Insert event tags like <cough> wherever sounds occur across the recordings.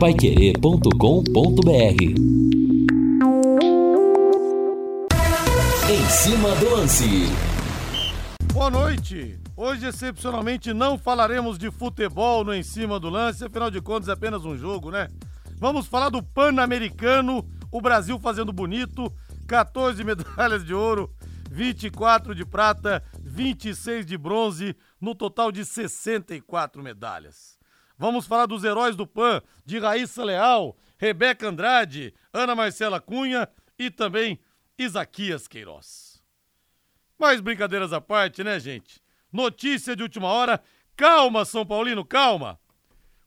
paiquerê.com.br Em cima do lance. Boa noite. Hoje, excepcionalmente, não falaremos de futebol no Em Cima do Lance, afinal de contas é apenas um jogo, né? Vamos falar do Pan-Americano, o Brasil fazendo bonito, 14 medalhas de ouro, 24 de prata, 26 de bronze, no total de 64 medalhas. Vamos falar dos heróis do PAN, de Raíssa Leal, Rebeca Andrade, Ana Marcela Cunha e também Isaquias Queiroz. Mais brincadeiras à parte, né, gente? Notícia de última hora. Calma, São Paulino, calma.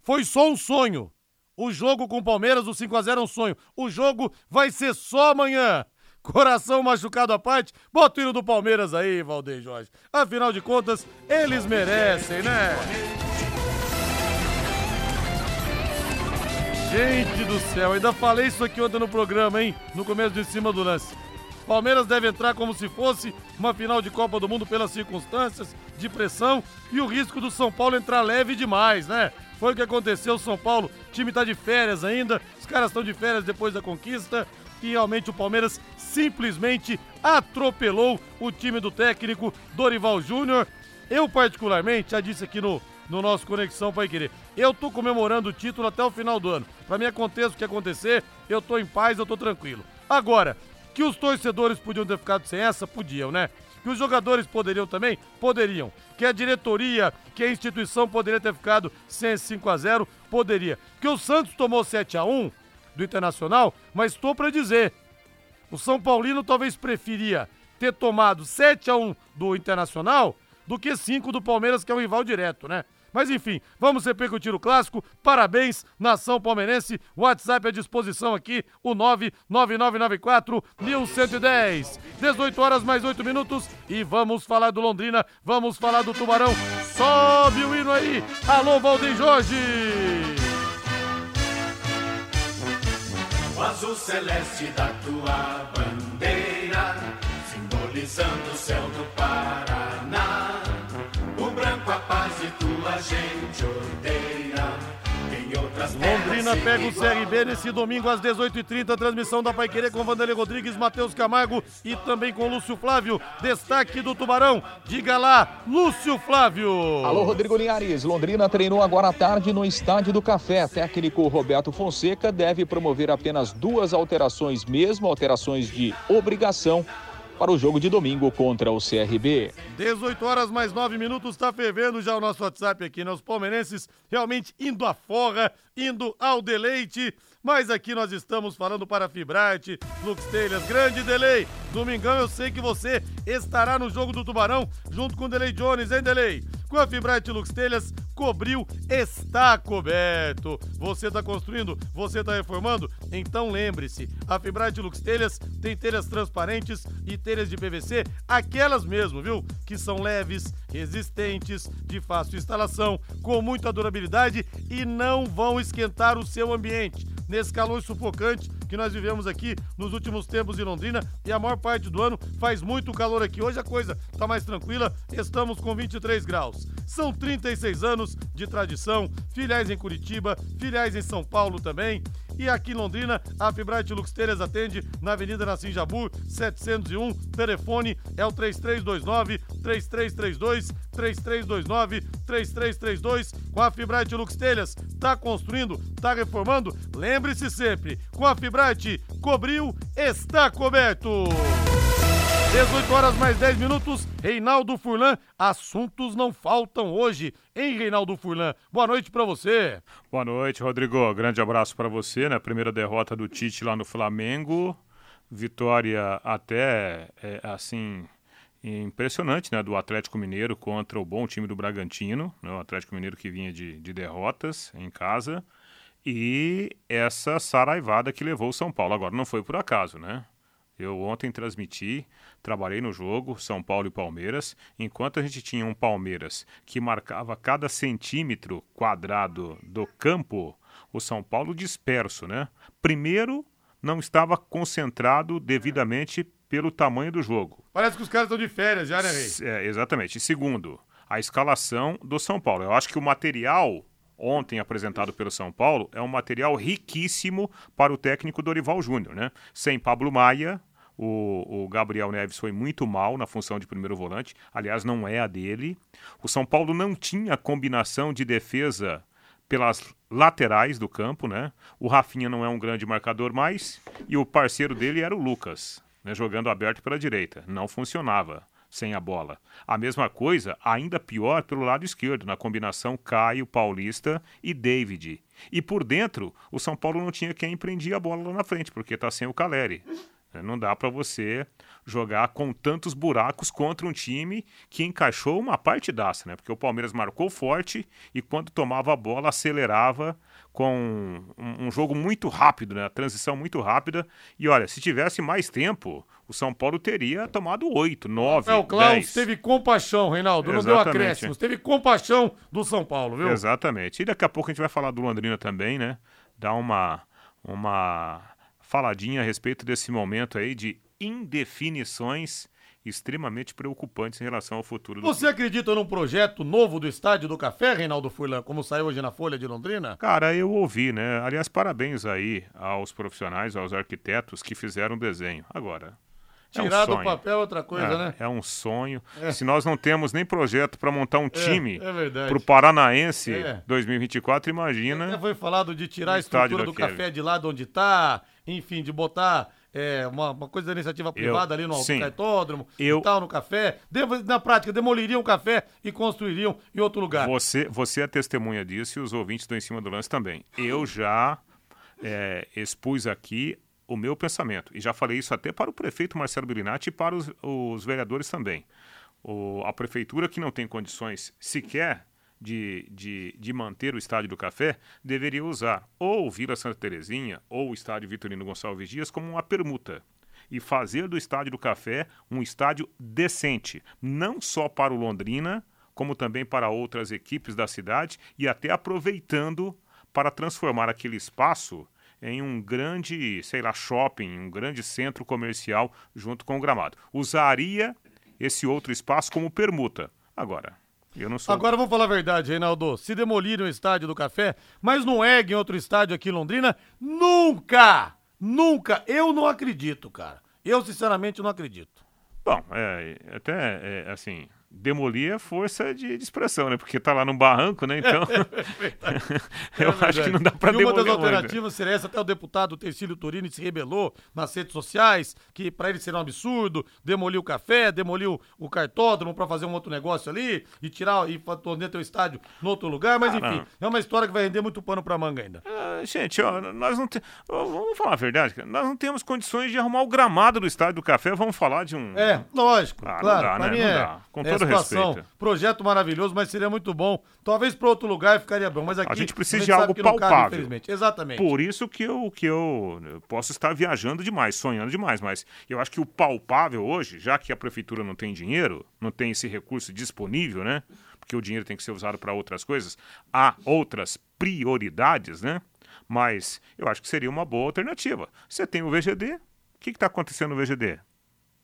Foi só um sonho. O jogo com o Palmeiras, o 5x0 é um sonho. O jogo vai ser só amanhã. Coração machucado à parte, bota o hino do Palmeiras aí, Valdeir Jorge. Afinal de contas, eles merecem, né? Gente do céu, ainda falei isso aqui ontem no programa, hein? No começo de cima do lance. Palmeiras deve entrar como se fosse uma final de Copa do Mundo pelas circunstâncias de pressão e o risco do São Paulo entrar leve demais, né? Foi o que aconteceu, São Paulo, o time tá de férias ainda, os caras estão de férias depois da conquista e realmente o Palmeiras simplesmente atropelou o time do técnico Dorival Júnior. Eu particularmente, já disse aqui no no nosso Conexão Pai Querer. Eu tô comemorando o título até o final do ano. Para mim aconteça o que acontecer, eu tô em paz, eu tô tranquilo. Agora, que os torcedores podiam ter ficado sem essa, podiam, né? Que os jogadores poderiam também? Poderiam. Que a diretoria, que a instituição poderia ter ficado sem 5 a 0 Poderia. Que o Santos tomou 7 a 1 do Internacional, mas estou para dizer, o São Paulino talvez preferia ter tomado 7 a 1 do Internacional do que 5 do Palmeiras, que é um rival direto, né? Mas enfim, vamos repercutir o clássico. Parabéns, nação palmeirense. WhatsApp à disposição aqui, o 99994 1110. 18 horas mais 8 minutos e vamos falar do Londrina, vamos falar do Tubarão. Sobe o hino aí. Alô, Valdir Jorge. O azul celeste da tua bandeira, simbolizando o céu do Paraná. Tua gente odeia. Londrina pega o CRB nesse domingo às 18h30. Transmissão da Paiquerê com Vanderlei Rodrigues, Matheus Camargo e também com Lúcio Flávio. Destaque do Tubarão. Diga lá, Lúcio Flávio. Alô, Rodrigo Linhares. Londrina treinou agora à tarde no Estádio do Café. Técnico Roberto Fonseca deve promover apenas duas alterações, mesmo alterações de obrigação para o jogo de domingo contra o CRB. 18 horas mais 9 minutos, está fervendo já o nosso WhatsApp aqui, né? Os palmeirenses realmente indo à forra, indo ao deleite. Mas aqui nós estamos falando para Fibrate, Lux Telhas, grande delay. Domingão eu sei que você estará no jogo do Tubarão junto com o Delay Jones, hein, Delay? Com a Fibrate Lux Telhas, cobriu, está coberto. Você está construindo, você está reformando? Então lembre-se, a Fibrate Lux Telhas tem telhas transparentes e telhas de PVC, aquelas mesmo, viu? Que são leves, resistentes, de fácil instalação, com muita durabilidade e não vão esquentar o seu ambiente nesse calor sufocante que nós vivemos aqui nos últimos tempos em Londrina e a maior parte do ano faz muito calor aqui. Hoje a coisa está mais tranquila, estamos com 23 graus. São 36 anos de tradição, filiais em Curitiba, filiais em São Paulo também. E aqui em Londrina, a Fibrate Lux Telhas atende na Avenida Nassim Jabur, 701. Telefone é o 3329 3332 3329 3332. Com a Fibrate Lux Telhas, tá construindo, tá reformando? Lembre-se sempre, com a Fibrate, cobriu, está coberto. 18 horas mais 10 minutos. Reinaldo Furlan, assuntos não faltam hoje, hein, Reinaldo Furlan? Boa noite para você. Boa noite, Rodrigo. Grande abraço para você, né? Primeira derrota do Tite lá no Flamengo. Vitória até, é, assim, impressionante, né? Do Atlético Mineiro contra o bom time do Bragantino, né? O Atlético Mineiro que vinha de, de derrotas em casa. E essa saraivada que levou o São Paulo. Agora, não foi por acaso, né? Eu ontem transmiti, trabalhei no jogo São Paulo e Palmeiras. Enquanto a gente tinha um Palmeiras que marcava cada centímetro quadrado do campo, o São Paulo disperso, né? Primeiro, não estava concentrado devidamente pelo tamanho do jogo. Parece que os caras estão de férias já, né, Rei? É, exatamente. E segundo, a escalação do São Paulo. Eu acho que o material ontem apresentado pelo São Paulo é um material riquíssimo para o técnico Dorival Júnior, né? Sem Pablo Maia, o, o, Gabriel Neves foi muito mal na função de primeiro volante, aliás, não é a dele. O São Paulo não tinha combinação de defesa pelas laterais do campo, né? O Rafinha não é um grande marcador mais e o parceiro dele era o Lucas, né? jogando aberto pela direita. Não funcionava sem a bola. A mesma coisa, ainda pior, pelo lado esquerdo, na combinação Caio, Paulista e David. E por dentro, o São Paulo não tinha quem empreendia a bola lá na frente, porque está sem o Caleri. É, não dá para você jogar com tantos buracos contra um time que encaixou uma partidaça, né? Porque o Palmeiras marcou forte e quando tomava a bola acelerava com um, um, jogo muito rápido, né? A transição muito rápida. E olha, se tivesse mais tempo, o São Paulo teria tomado oito, nove, é, o Klaus teve compaixão, Reinaldo, Exatamente. não deu acréscimos. Teve compaixão do São Paulo, viu? Exatamente. E daqui a pouco a gente vai falar do Londrina também, né? Dar uma... uma faladinha a respeito desse momento aí de indefinições extremamente preocupantes em relação ao futuro do Você acredita num projeto novo do Estádio do Café, Reinaldo Furlan, como saiu hoje na Folha de Londrina? Cara, eu ouvi, né? Aliás, parabéns aí aos profissionais, aos arquitetos que fizeram o desenho. Agora, Tirar é um do papel é outra coisa, é, né? É um sonho. É. Se nós não temos nem projeto para montar um é, time é, para o Paranaense 2024, imagina. Até foi falado de tirar a estrutura do café de lá de onde está, enfim, de botar é, uma, uma, coisa da iniciativa privada eu, ali no sim, cartódromo eu, e tal, no café. na prática, demoliriam o café e construiriam em outro lugar. Você, você é testemunha disso e os ouvintes do Em Cima do Lance também. Eu já é, expus aqui o meu pensamento. E já falei isso até para o prefeito Marcelo Birinati e para os, os vereadores também. O, a prefeitura que não tem condições sequer de, de, de, manter o Estádio do Café deveria usar ou Vila Santa Terezinha ou o Estádio Vitorino Gonçalves Dias como uma permuta e fazer do Estádio do Café um estádio decente, não só para o Londrina, como também para outras equipes da cidade e até aproveitando para transformar aquele espaço em um grande, sei lá, shopping, um grande centro comercial junto com o gramado. Usaria esse outro espaço como permuta. Agora, eu não sou. Agora vamos falar a verdade, Reinaldo. Se demoliram o estádio do Café, mas não erguem outro estádio aqui em Londrina, nunca! Nunca! Eu não acredito, cara. Eu, sinceramente, não acredito. Bom, é, até, é, assim, demolir é força de, de, expressão, né? Porque tá lá no barranco, né? Então, <laughs> é <laughs> eu é acho que não dá para demolir. uma das alternativas seria essa, até o deputado Tercílio Turini se rebelou nas redes sociais, que para ele seria um absurdo demolir o café, demolir o, cartódromo para fazer um outro negócio ali e tirar e tornar teu estádio no outro lugar, mas ah, enfim, não. é uma história que vai render muito pano para manga ainda. Uh, gente, ó, nós não temos, vamos falar a verdade, nós não temos condições de arrumar o gramado do estádio do café, vamos falar de um É, lógico, ah, claro, não dá, né? Não dá. Com todo situação. Respeito. Projeto maravilhoso, mas seria muito bom. Talvez para outro lugar ficaria bom, mas aqui a gente precisa a gente de algo palpável. Cabe, infelizmente. Exatamente. Por isso que eu que eu, eu posso estar viajando demais, sonhando demais, mas eu acho que o palpável hoje, já que a prefeitura não tem dinheiro, não tem esse recurso disponível, né? Porque o dinheiro tem que ser usado para outras coisas, há outras prioridades, né? Mas eu acho que seria uma boa alternativa. Você tem o VGD, o que está acontecendo no VGD?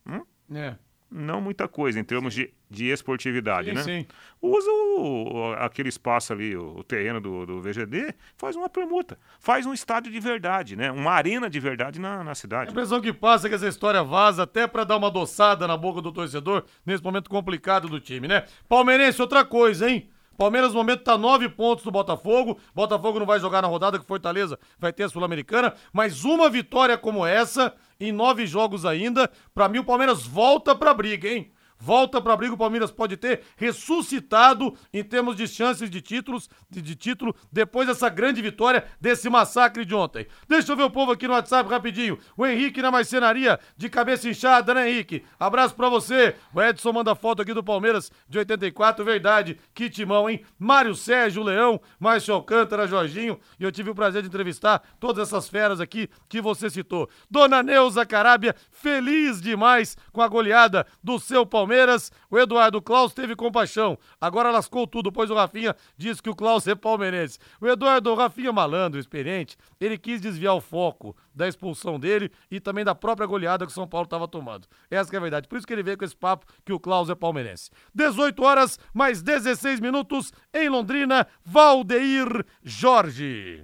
Hum? É não muita coisa em termos de, de esportividade, sim, né? Sim. Usa o, aquele espaço ali, o, o terreno do, do, VGD, faz uma permuta. Faz um estádio de verdade, né? Uma arena de verdade na, na cidade. A impressão que passa é que essa história vaza até para dar uma adoçada na boca do torcedor nesse momento complicado do time, né? Palmeirense, outra coisa, hein? Palmeiras no momento tá nove pontos do Botafogo. Botafogo não vai jogar na rodada que Fortaleza vai ter a Sul-Americana. Mas uma vitória como essa, em nove jogos ainda, para mim o Palmeiras volta pra briga, hein? Volta para a briga, o Palmeiras pode ter ressuscitado em termos de chances de títulos, de, de, título, depois dessa grande vitória, desse massacre de ontem. Deixa eu ver o povo aqui no WhatsApp rapidinho. O Henrique na marcenaria, de cabeça inchada, né, Henrique? Abraço para você. O Edson manda foto aqui do Palmeiras de 84, verdade. Que timão, hein? Mário Sérgio Leão, Márcio Alcântara, Jorginho. E eu tive o prazer de entrevistar todas essas feras aqui que você citou. Dona Neuza Carábia, feliz demais com a goleada do seu Palmeiras Palmeiras. O Eduardo Klaus teve compaixão. Agora lascou tudo, pois o Rafinha disse que o Klaus é palmeirense. O Eduardo, o Rafinha malandro, experiente, ele quis desviar o foco da expulsão dele e também da própria goleada que o São Paulo estava tomando. Essa é a verdade. Por isso que ele veio com esse papo que o Klaus é palmeirense. 18 horas, mais 16 minutos em Londrina, Valdeir Jorge.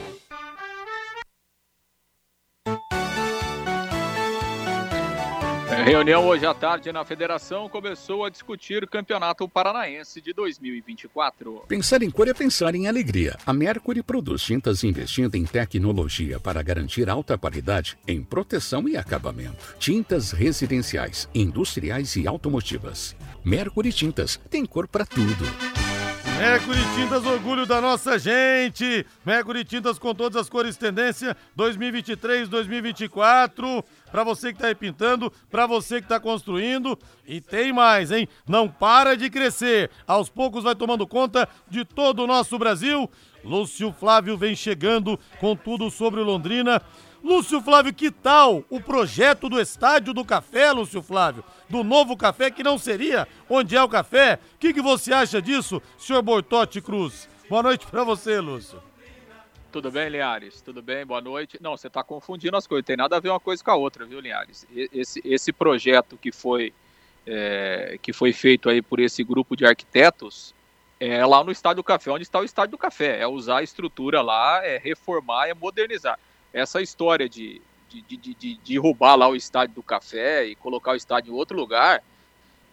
Reunião hoje à tarde na federação começou a discutir o Campeonato Paranaense de 2024. Pensar em cor é pensar em alegria. A Mercury produz tintas investindo em tecnologia para garantir alta qualidade em proteção e acabamento. Tintas residenciais, industriais e automotivas. Mercury Tintas tem cor para tudo. Mercury Tintas, orgulho da nossa gente. Mercury Tintas com todas as cores tendência 2023, 2024. Para você que está repintando, para você que está construindo. E tem mais, hein? Não para de crescer. Aos poucos vai tomando conta de todo o nosso Brasil. Lúcio Flávio vem chegando com tudo sobre Londrina. Lúcio Flávio, que tal o projeto do Estádio do Café, Lúcio Flávio? Do novo café que não seria onde é o café? O que, que você acha disso, senhor Bortotti Cruz? Boa noite para você, Lúcio. Tudo bem, Linhares? Tudo bem? Boa noite. Não, você está confundindo as coisas. Tem nada a ver uma coisa com a outra, viu, Linhares? Esse, esse projeto que foi, é, que foi feito aí por esse grupo de arquitetos é lá no Estádio do Café, onde está o Estádio do Café. É usar a estrutura lá, é reformar, é modernizar essa história de, de, de, de, de derrubar lá o estádio do café e colocar o estádio em outro lugar,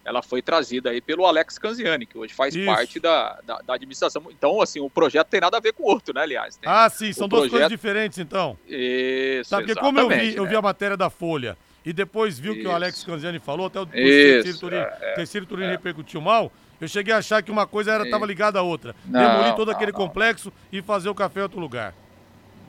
ela foi trazida aí pelo Alex Canziani, que hoje faz Isso. parte da, da, da, administração. Então, assim, o projeto tem nada a ver com o outro, né, aliás? Tem ah, sim, são duas coisas diferentes, então. Isso, Sabe, porque como eu vi, eu vi né? a matéria da Folha e depois viu o que o Alex Canziani falou, até o Terceiro Turino, é, é, Turino é. repercutiu mal, eu cheguei a achar que uma coisa estava ligada à outra. Não, Demolir todo não, aquele não. complexo e fazer o café em outro lugar.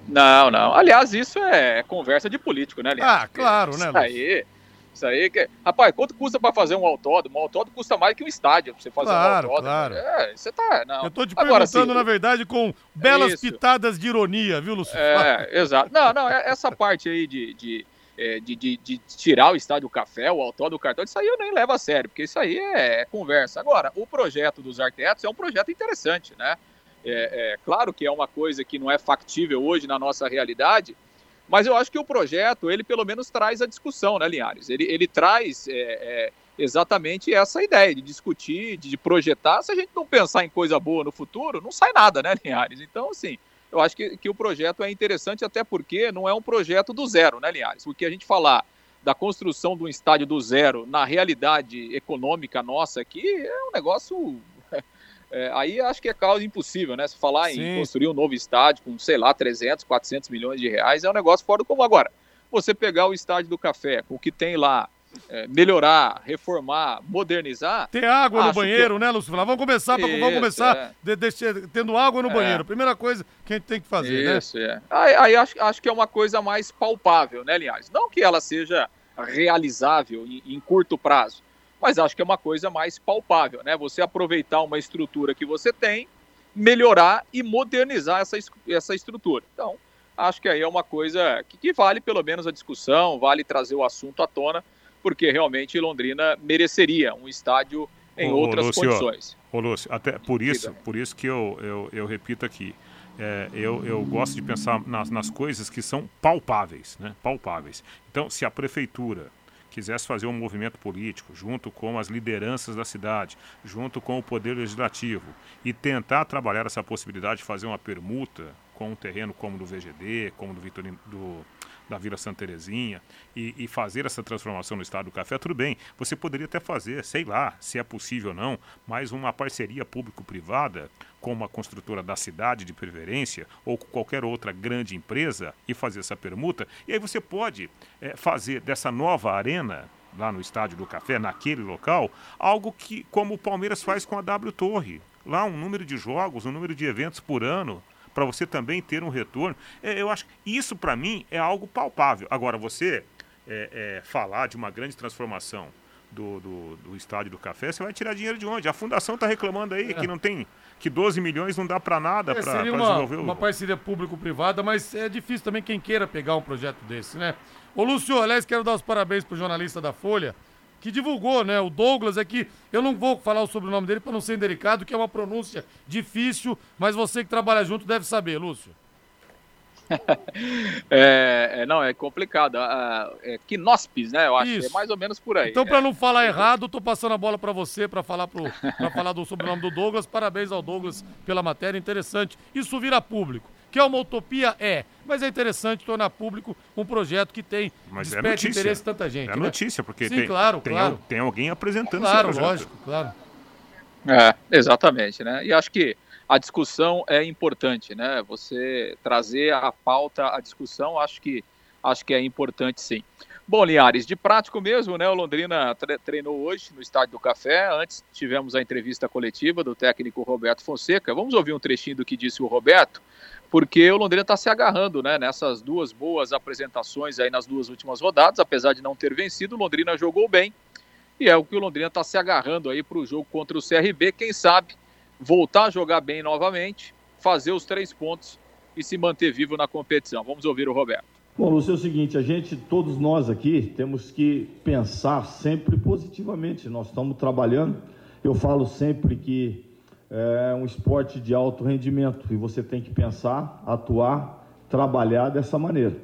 Não, não. Aliás, isso é conversa de político, né, Aliás? Ah, claro, né, Isso aí. Isso aí que. Rapaz, quanto custa para fazer um autódromo? Um autódromo custa mais que um estádio pra você fazer claro, um autódromo. Claro. É, você tá. Não. Eu tô te Agora, perguntando, assim, na verdade, com belas isso. pitadas de ironia, viu, Luciano? É, exato. Não, não, é, essa parte aí de, de, é, de, de, de tirar o estádio café, o autódromo do cartão, isso aí eu nem levo a sério, porque isso aí é conversa. Agora, o projeto dos arquitetos é um projeto interessante, né? É, é, claro que é uma coisa que não é factível hoje na nossa realidade, mas eu acho que o projeto, ele pelo menos traz a discussão, né, Linhares? Ele, ele traz é, é, exatamente essa ideia de discutir, de projetar. Se a gente não pensar em coisa boa no futuro, não sai nada, né, Linhares? Então, assim, eu acho que, que o projeto é interessante, até porque não é um projeto do zero, né, Linhares? Porque a gente falar da construção de um estádio do zero na realidade econômica nossa aqui é um negócio é, aí acho que é causa impossível, né? Se falar Sim. em construir um novo estádio com, sei lá, 300, 400 milhões de reais, é um negócio fora do comum. Agora, você pegar o estádio do café, o que tem lá, é, melhorar, reformar, modernizar. Ter água no banheiro, que... né, Lúcio? Vamos começar, Isso, vamos começar é. de, de, tendo água no é. banheiro. Primeira coisa que a gente tem que fazer, né? Isso, né? é. Aí, aí acho, acho que é uma coisa mais palpável, né, aliás? Não que ela seja realizável em, em curto prazo, mas acho que é uma coisa mais palpável, né? Você aproveitar uma estrutura que você tem, melhorar e modernizar essa, essa estrutura. Então, acho que aí é uma coisa que, que vale pelo menos a discussão, vale trazer o assunto à tona, porque realmente Londrina mereceria um estádio em ô, outras Lúcio, condições. Ô Lúcio, até por isso, por isso que eu, eu, eu repito aqui, é, eu, eu gosto de pensar nas, nas coisas que são palpáveis, né? Palpáveis. Então, se a prefeitura quisesse fazer um movimento político junto com as lideranças da cidade, junto com o poder legislativo e tentar trabalhar essa possibilidade de fazer uma permuta com um terreno como do VGD, como do Vitorino, do da Vila Santa Terezinha e, e, fazer essa transformação no estado do café, tudo bem. Você poderia até fazer, sei lá, se é possível ou não, mais uma parceria público-privada com uma construtora da cidade de preferência ou com qualquer outra grande empresa e fazer essa permuta. E aí você pode é, fazer dessa nova arena lá no Estádio do Café, naquele local, algo que como o Palmeiras faz com a W Torre. Lá um número de jogos, um número de eventos por ano, para você também ter um retorno. É, eu acho que isso, para mim, é algo palpável. Agora, você é, é, falar de uma grande transformação do, do, do, estádio do café, você vai tirar dinheiro de onde? A fundação está reclamando aí que é. não tem que 12 milhões não dá para nada É, para desenvolver uma, o... uma parceria público-privada, mas é difícil também quem queira pegar um projeto desse, né? Ô, Lúcio, aliás, quero dar os parabéns pro jornalista da Folha, que divulgou, né? O Douglas é que eu não vou falar o sobrenome dele para não ser indelicado, que é uma pronúncia difícil, mas você que trabalha junto deve saber, Lúcio. <laughs> É, é, não, é complicado. Ah, é Quinospes, né? Eu acho. Isso. É mais ou menos por aí. Então, para É. não falar errado, tô passando a bola para você para falar pro, pra falar do sobrenome do Douglas. Parabéns ao Douglas pela matéria, interessante. Isso vira público. Que é uma utopia? É. Mas é interessante tornar público um projeto que tem Mas é notícia. interesse de tanta gente. É né? notícia, porque Sim, tem, claro, tem, claro. tem alguém apresentando Claro, esse projeto. lógico, claro. É, exatamente, né? E acho que a discussão é importante, né? Você trazer a pauta, a discussão, acho que acho que é importante sim. Bom, Linhares, de prático mesmo, né? O Londrina tre- treinou hoje no Estádio do Café. Antes tivemos a entrevista coletiva do técnico Roberto Fonseca. Vamos ouvir um trechinho do que disse o Roberto, porque o Londrina está se agarrando, né? Nessas duas boas apresentações aí nas duas últimas rodadas, apesar de não ter vencido, o Londrina jogou bem. E é o que o Londrina está se agarrando aí para o jogo contra o CRB. Quem sabe voltar a jogar bem novamente, fazer os três pontos e se manter vivo na competição. Vamos ouvir o Roberto. Bom, Lúcio, é o seguinte, a gente, todos nós aqui, temos que pensar sempre positivamente. Nós estamos trabalhando. Eu falo sempre que é um esporte de alto rendimento e você tem que pensar, atuar, trabalhar dessa maneira.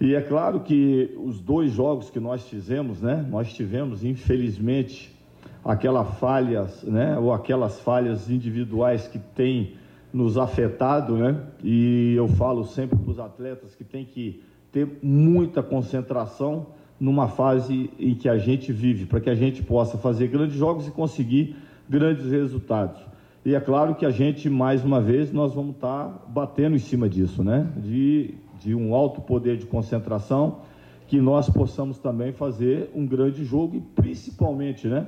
E é claro que os dois jogos que nós fizemos, né, nós tivemos, infelizmente, aquelas falhas, né, ou aquelas falhas individuais que têm nos afetado, né? E eu falo sempre para os atletas que tem que ter muita concentração numa fase em que a gente vive, para que a gente possa fazer grandes jogos e conseguir grandes resultados. E é claro que a gente, mais uma vez, nós vamos estar batendo em cima disso, né? De, de um alto poder de concentração, que nós possamos também fazer um grande jogo e principalmente, né?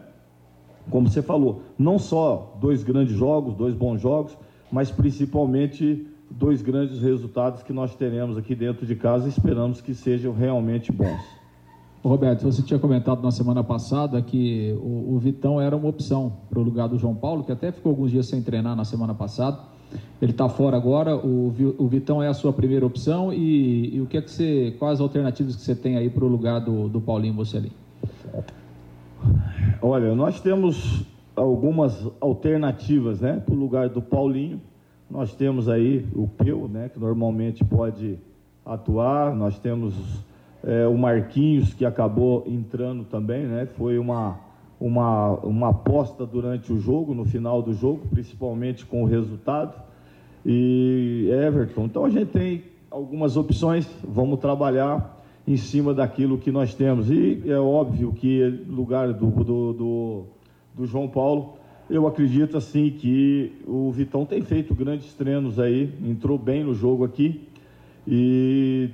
Como você falou, não só dois grandes jogos, dois bons jogos, mas principalmente dois grandes resultados que nós teremos aqui dentro de casa e esperamos que sejam realmente bons. Roberto, você tinha comentado na semana passada que o, o Vitão era uma opção para o lugar do João Paulo, que até ficou alguns dias sem treinar na semana passada. Ele está fora agora. O, o Vitão é a sua primeira opção e, e o que é que você, quais as alternativas que você tem aí para o lugar do, do Paulinho Mocelin? Olha, nós temos algumas alternativas, né, para o lugar do Paulinho. Nós temos aí o Peu, né, que normalmente pode atuar. Nós temos é, o Marquinhos, que acabou entrando também, né? Foi uma, uma, uma aposta durante o jogo, no final do jogo, principalmente com o resultado. E Everton. Então a gente tem algumas opções, vamos trabalhar em cima daquilo que nós temos. E é óbvio que lugar do, do, do, do João Paulo, eu acredito assim que o Vitão tem feito grandes treinos aí, entrou bem no jogo aqui e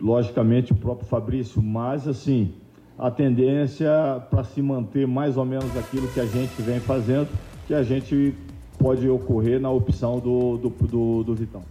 logicamente o próprio Fabrício, mas assim, a tendência para se manter mais ou menos aquilo que a gente vem fazendo, que a gente pode ocorrer na opção do, do, do, do Vitão.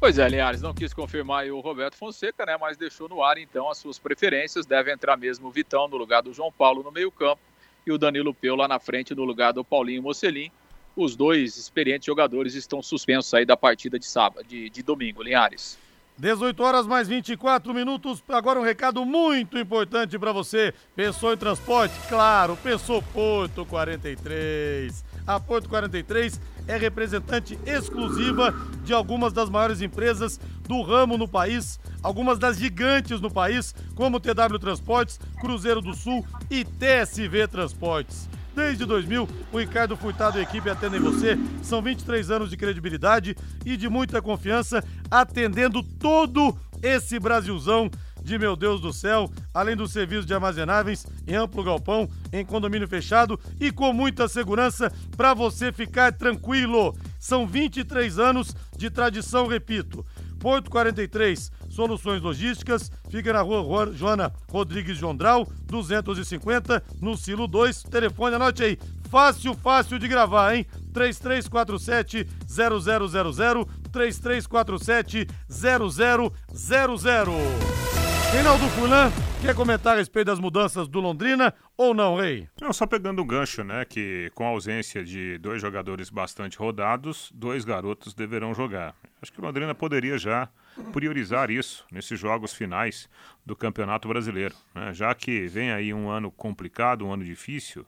Pois é, Linhares, não quis confirmar o Roberto Fonseca, né? Mas deixou no ar então as suas preferências. Deve entrar mesmo o Vitão no lugar do João Paulo no meio-campo e o Danilo Peu lá na frente no lugar do Paulinho Mocelin. Os dois experientes jogadores estão suspensos aí da partida de sábado, de, de domingo, Linhares. 18 horas mais 24 minutos. Agora um recado muito importante para você. Pensou em transporte? Claro, pensou Porto 43. A Porto 43 é representante exclusiva de algumas das maiores empresas do ramo no país, algumas das gigantes no país, como TW Transportes, Cruzeiro do Sul e TSV Transportes. Desde 2000, o Ricardo Furtado e a equipe atendem você. São 23 anos de credibilidade e de muita confiança, atendendo todo esse Brasilzão de meu Deus do céu, além do serviço de armazenáveis em amplo galpão, em condomínio fechado e com muita segurança para você ficar tranquilo. São 23 anos de tradição, repito. Porto 43, Soluções Logísticas, fica na rua Joana Rodrigues Jondral, 250, no Silo 2. Telefone, anote aí. Fácil, fácil de gravar, hein? 3347 0000 3347 0000. Reinaldo Furlan, Quer comentar a respeito das mudanças do Londrina ou não, Rei? Não, só pegando o gancho, né? Que com a ausência de dois jogadores bastante rodados, dois garotos deverão jogar. Acho que o Londrina poderia já priorizar isso nesses jogos finais do Campeonato Brasileiro. Né? Já que vem aí um ano complicado, um ano difícil,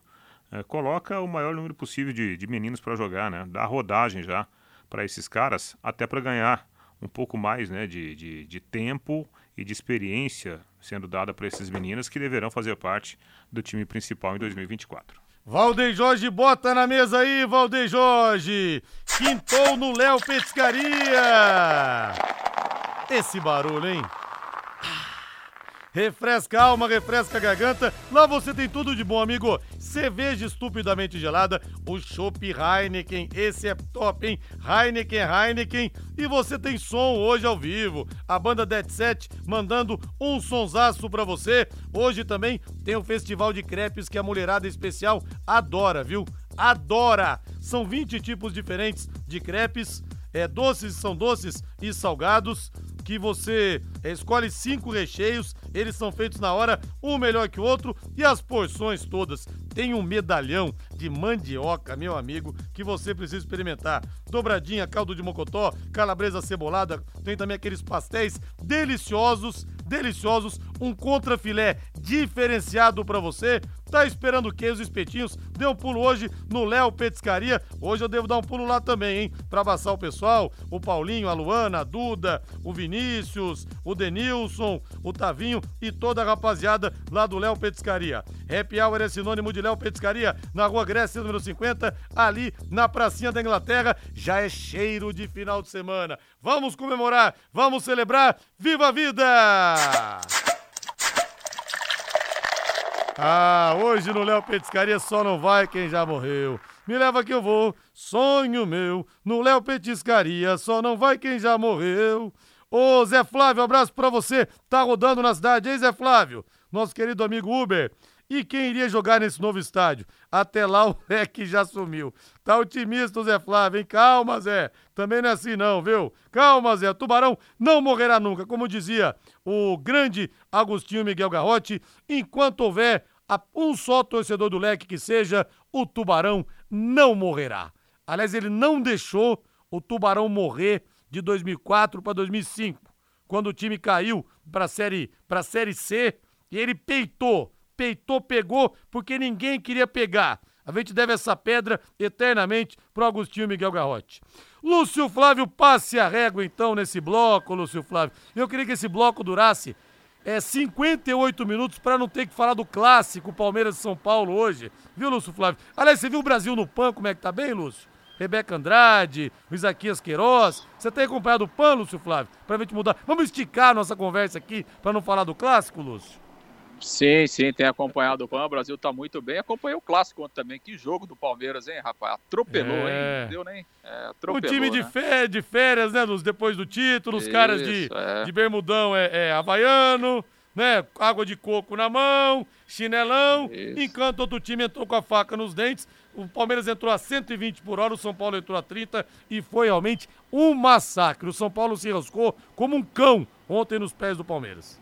é, coloca o maior número possível de, de meninos para jogar, né? Dá rodagem já para esses caras, até para ganhar um pouco mais né, de, de, de tempo e de experiência sendo dada para esses meninos que deverão fazer parte do time principal em 2024. Valdeir Jorge, bota na mesa aí, Valdeir Jorge. Quintou no Léo Petiscaria. Esse barulho, hein? Refresca a alma, refresca a garganta. Lá você tem tudo de bom, amigo. Cerveja estupidamente gelada, o Chopp Heineken. Esse é top, hein? Heineken, Heineken. E você tem som hoje ao vivo. A banda Dead Set mandando um sonsaço pra você. Hoje também tem o Festival de Crepes que a mulherada especial adora, viu? Adora! São 20 tipos diferentes de crepes. É, doces são doces e salgados que você escolhe cinco recheios, eles são feitos na hora, um melhor que o outro, e as porções todas. Tem um medalhão de mandioca, meu amigo, que você precisa experimentar. Dobradinha, caldo de mocotó, calabresa cebolada, tem também aqueles pastéis deliciosos, deliciosos, um contrafilé diferenciado para você. Tá esperando o quê? Os espetinhos? Dê um pulo hoje no Léo Petiscaria. Hoje eu devo dar um pulo lá também, hein? Pra abraçar o pessoal, o Paulinho, a Luana, a Duda, o Vinícius, o Denilson, o Tavinho e toda a rapaziada lá do Léo Petiscaria. Happy Hour é sinônimo de Léo Petiscaria, na Rua Grécia, número 50, ali na pracinha da Inglaterra. Já é cheiro de final de semana. Vamos comemorar, vamos celebrar. Viva a vida! Ah, hoje no Léo Petiscaria só não vai quem já morreu. Me leva que eu vou, sonho meu. No Léo Petiscaria só não vai quem já morreu. Ô Zé Flávio, abraço pra você. Tá rodando na cidade, hein, Zé Flávio? Nosso querido amigo Uber. E quem iria jogar nesse novo estádio? Até lá o <laughs> Leque já sumiu. Tá otimista o Zé Flávio, hein? Calma, Zé. Também não é assim não, viu? Calma, Zé. O Tubarão não morrerá nunca. Como dizia o grande Agostinho Miguel Garrote, enquanto houver um só torcedor do Leque que seja, o Tubarão não morrerá. Aliás, ele não deixou o Tubarão morrer de 2004 para 2005, quando o time caiu para série, pra série C e ele peitou peitou, pegou, porque ninguém queria pegar. A gente deve essa pedra eternamente pro Agostinho Miguel Garrote. Lúcio Flávio, passe a régua então nesse bloco, Lúcio Flávio. Eu queria que esse bloco durasse é, 58 minutos para não ter que falar do clássico Palmeiras de São Paulo hoje. Viu, Lúcio Flávio? Aliás, você viu o Brasil no PAN, como é que tá bem, Lúcio? Rebeca Andrade, o Isaquias Queiroz. Você tem acompanhado o PAN, Lúcio Flávio? Pra gente mudar. Vamos esticar nossa conversa aqui para não falar do clássico, Lúcio? Sim, sim, tem acompanhado o PAN, o Brasil tá muito bem. Acompanhei o clássico ontem também. Que jogo do Palmeiras, hein, rapaz? Atropelou, é. hein? Deu nem. É, atropelou, um time de, né? fé, de férias, né, Luz? Depois do título, os Isso, caras de, é. de bermudão é, é havaiano, né? Água de coco na mão, chinelão. Isso. Enquanto outro time entrou com a faca nos dentes. O Palmeiras entrou a 120 por hora, o São Paulo entrou a 30 e foi realmente um massacre. O São Paulo se rascou como um cão ontem nos pés do Palmeiras.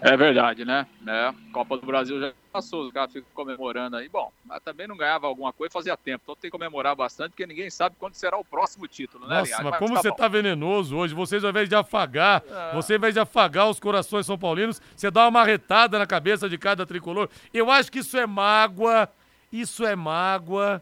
É verdade, né? É, Copa do Brasil já passou, os caras ficam comemorando aí. Bom, mas também não ganhava alguma coisa fazia tempo. Então tem que comemorar bastante, porque ninguém sabe quando será o próximo título, né, Nossa, mas, mas como tá você bom. tá venenoso hoje, vocês ao invés de afagar, é. você ao invés de afagar os corações são paulinos, você dá uma marretada na cabeça de cada tricolor. Eu acho que isso é mágoa, isso é mágoa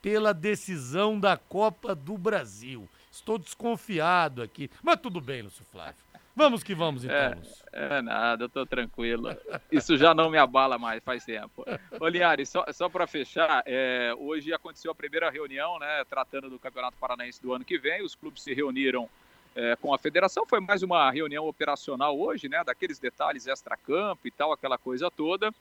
pela decisão da Copa do Brasil. Estou desconfiado aqui. Mas tudo bem, Lúcio Flávio. Vamos que vamos, então. É, é nada, eu tô tranquilo. Isso já não me abala mais, faz tempo. Ô, Linhares, só, só para fechar, é, hoje aconteceu a primeira reunião, né, tratando do Campeonato Paranaense do ano que vem. Os clubes se reuniram é, com a federação. Foi mais uma reunião operacional hoje, né, daqueles detalhes extra-campo e tal, aquela coisa toda.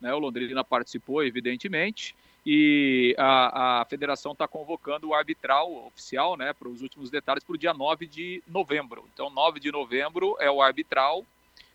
Né, o Londrina participou, evidentemente e a, a federação está convocando o arbitral oficial né, para os últimos detalhes para o dia 9 de novembro. Então, 9 de novembro é o arbitral.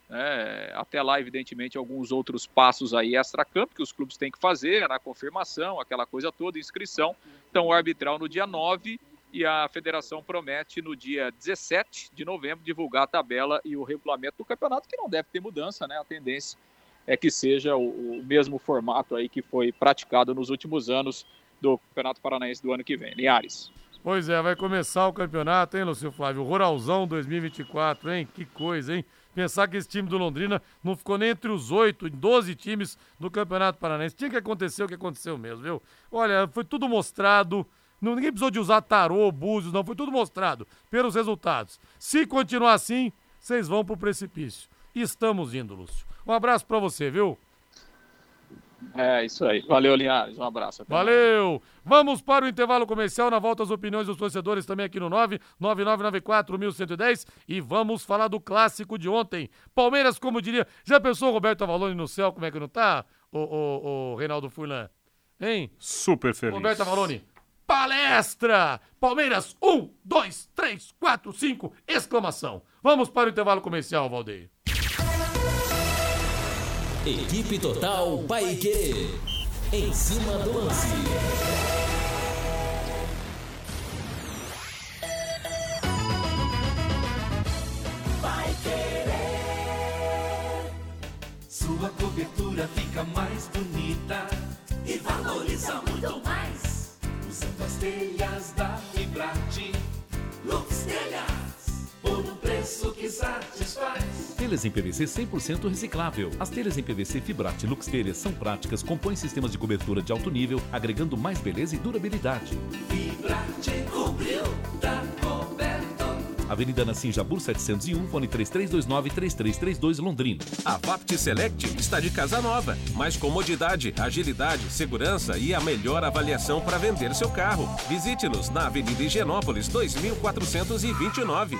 Né, até lá, evidentemente, alguns outros passos aí extra-campo que os clubes têm que fazer, na confirmação, aquela coisa toda, inscrição. Então, o arbitral no dia 9 e a federação promete no dia 17 de novembro divulgar a tabela e o regulamento do campeonato, que não deve ter mudança, né? A tendência é que seja o, o mesmo formato aí que foi praticado nos últimos anos do Campeonato Paranaense do ano que vem. Linhares. Pois é, vai começar o campeonato, hein, Lúcio Flávio? Ruralzão 2024, hein? Que coisa, hein? Pensar que esse time do Londrina não ficou nem entre os oito, doze times do Campeonato Paranaense. Tinha que acontecer o que aconteceu mesmo, viu? Olha, foi tudo mostrado. Ninguém precisou de usar tarô, búzios, não. Foi tudo mostrado pelos resultados. Se continuar assim, vocês vão pro precipício. Estamos indo, Lúcio. Um abraço para você, viu? É, isso aí. Valeu, Linhares. Um abraço. Até Valeu. Mais. Vamos para o intervalo comercial. Na volta, as opiniões dos torcedores também aqui no 99994-1110. E vamos falar do clássico de ontem. Palmeiras, como diria. Já pensou o Roberto Avalone no céu? Como é que não tá, o, o, o Reinaldo Furlan? Hein? Super feliz. Roberto Avalone. Palestra! Palmeiras, um, dois, três, quatro, cinco, exclamação. Vamos para o intervalo comercial, Valdeir. Equipe Total Paique. Em cima do lance. Vai querer. Sua cobertura fica mais bonita e valoriza muito mais. Usando as telhas da Fibrate. Lux Telhas preço que satisfaz. Telhas em PVC 100% reciclável. As telhas em PVC Fibrate Lux Telhas são práticas, compõem sistemas de cobertura de alto nível, agregando mais beleza e durabilidade. Fibrate cobriu, tá coberto. Avenida Nassim Jabur 701, fone 3329-3332 Londrina. A Vapt Select está de casa nova. Mais comodidade, agilidade, segurança e a melhor avaliação para vender seu carro. Visite-nos na Avenida Higienópolis 2429.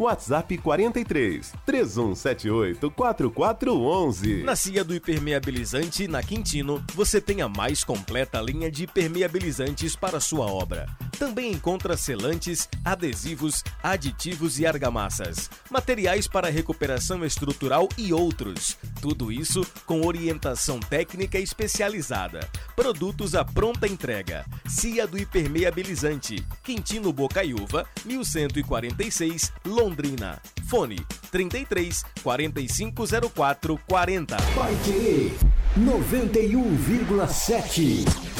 WhatsApp 43 3178 4411. Na Cia do Hipermeabilizante, na Quintino, você tem a mais completa linha de hipermeabilizantes para sua obra. Também encontra selantes, adesivos, aditivos e argamassas, materiais para recuperação estrutural e outros. Tudo isso com orientação técnica especializada. Produtos à pronta entrega. Cia do Hipermeabilizante, Quintino Bocaiúva, 1146, Londrina. Fone 33 4504 40. Vai querer 91,7.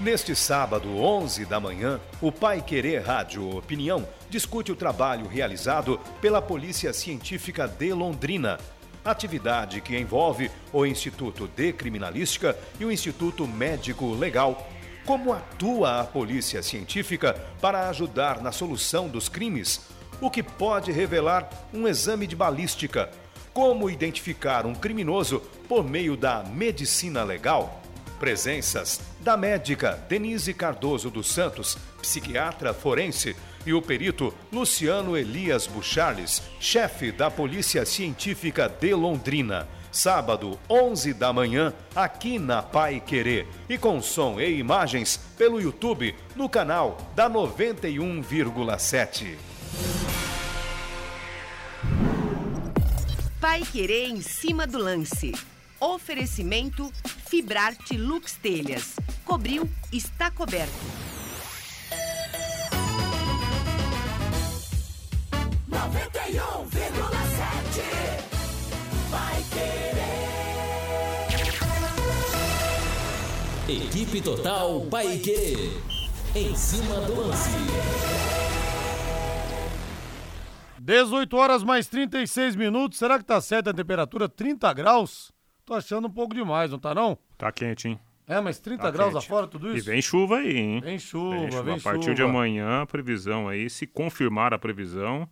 Neste sábado, 11 da manhã, o Pai Querer Rádio Opinião discute o trabalho realizado pela Polícia Científica de Londrina. Atividade que envolve o Instituto de Criminalística e o Instituto Médico Legal. Como atua a Polícia Científica para ajudar na solução dos crimes? O que pode revelar um exame de balística? Como identificar um criminoso por meio da medicina legal? Presenças da médica Denise Cardoso dos Santos, psiquiatra forense, e o perito Luciano Elias Bucharles, chefe da Polícia Científica de Londrina. Sábado, 11 da manhã, aqui na Pai Querer. E com som e imagens pelo YouTube no canal da 91,7. Pai Querer em cima do lance. Oferecimento Fibrarte Lux Telhas. Cobriu, está coberto. 91,7 Vai querer. Equipe Total Paique. Em cima do lance. 18 horas mais 36 minutos. Será que tá certa a temperatura? 30 graus? Tô achando um pouco demais, não tá não? Tá quente, hein? É, mas 30 Tá graus quente. fora, tudo E isso? vem chuva aí, hein? Vem chuva, vem A partir de chuva. amanhã, a previsão aí, se confirmar a previsão,